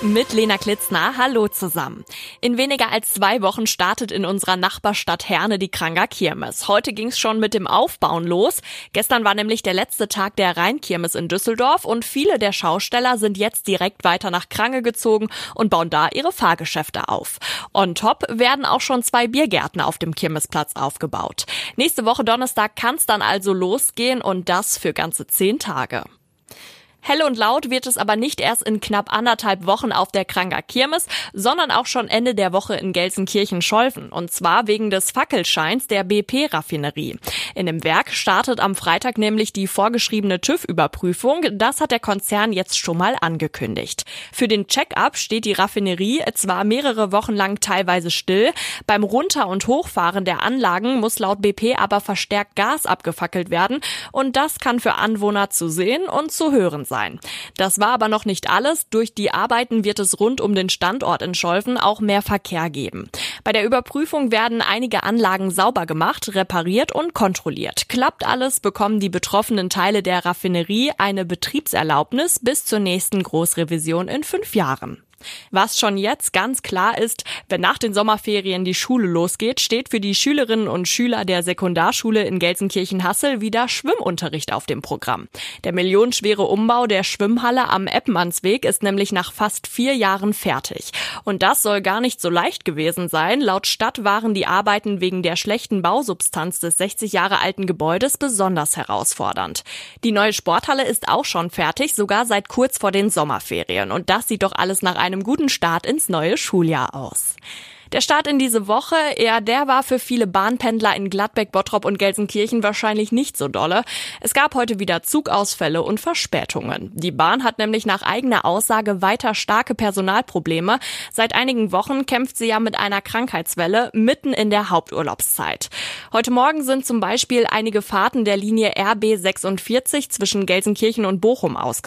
Mit Lena Klitzner, hallo zusammen. In weniger als zwei Wochen startet in unserer Nachbarstadt Herne die Kranger Kirmes. Heute ging's schon mit dem Aufbauen los. Gestern war nämlich der letzte Tag der Rheinkirmes in Düsseldorf und viele der Schausteller sind jetzt direkt weiter nach Krange gezogen und bauen da ihre Fahrgeschäfte auf. On top werden auch schon zwei Biergärten auf dem Kirmesplatz aufgebaut. Nächste Woche Donnerstag kann's dann also losgehen und das für ganze zehn Tage. Hell und laut wird es aber nicht erst in knapp anderthalb Wochen auf der Kranger Kirmes, sondern auch schon Ende der Woche in Gelsenkirchen-Scholven. Und zwar wegen des Fackelscheins der BP-Raffinerie. In dem Werk startet am Freitag nämlich die vorgeschriebene TÜV-Überprüfung. Das hat der Konzern jetzt schon mal angekündigt. Für den Check-up steht die Raffinerie zwar mehrere Wochen lang teilweise still. Beim Runter- und Hochfahren der Anlagen muss laut BP aber verstärkt Gas abgefackelt werden. Und das kann für Anwohner zu sehen und zu hören sein. Das war aber noch nicht alles. Durch die Arbeiten wird es rund um den Standort in Scholven auch mehr Verkehr geben. Bei der Überprüfung werden einige Anlagen sauber gemacht, repariert und kontrolliert. Klappt alles, bekommen die betroffenen Teile der Raffinerie eine Betriebserlaubnis bis zur nächsten Großrevision in fünf Jahren. Was schon jetzt ganz klar ist, wenn nach den Sommerferien die Schule losgeht, steht für die Schülerinnen und Schüler der Sekundarschule in Gelsenkirchen-Hassel wieder Schwimmunterricht auf dem Programm. Der millionenschwere Umbau der Schwimmhalle am Eppmannsweg ist nämlich nach fast vier Jahren fertig. Und das soll gar nicht so leicht gewesen sein. Laut Stadt waren die Arbeiten wegen der schlechten Bausubstanz des 60 Jahre alten Gebäudes besonders herausfordernd. Die neue Sporthalle ist auch schon fertig, sogar seit kurz vor den Sommerferien. Und das sieht doch alles nach einem guten Start ins neue Schuljahr aus. Der Start in diese Woche, ja, der war für viele Bahnpendler in Gladbeck, Bottrop und Gelsenkirchen wahrscheinlich nicht so dolle. Es gab heute wieder Zugausfälle und Verspätungen. Die Bahn hat nämlich nach eigener Aussage weiter starke Personalprobleme. Seit einigen Wochen kämpft sie ja mit einer Krankheitswelle mitten in der Haupturlaubszeit. Heute Morgen sind zum Beispiel einige Fahrten der Linie RB 46 zwischen Gelsenkirchen und Bochum ausgefallen.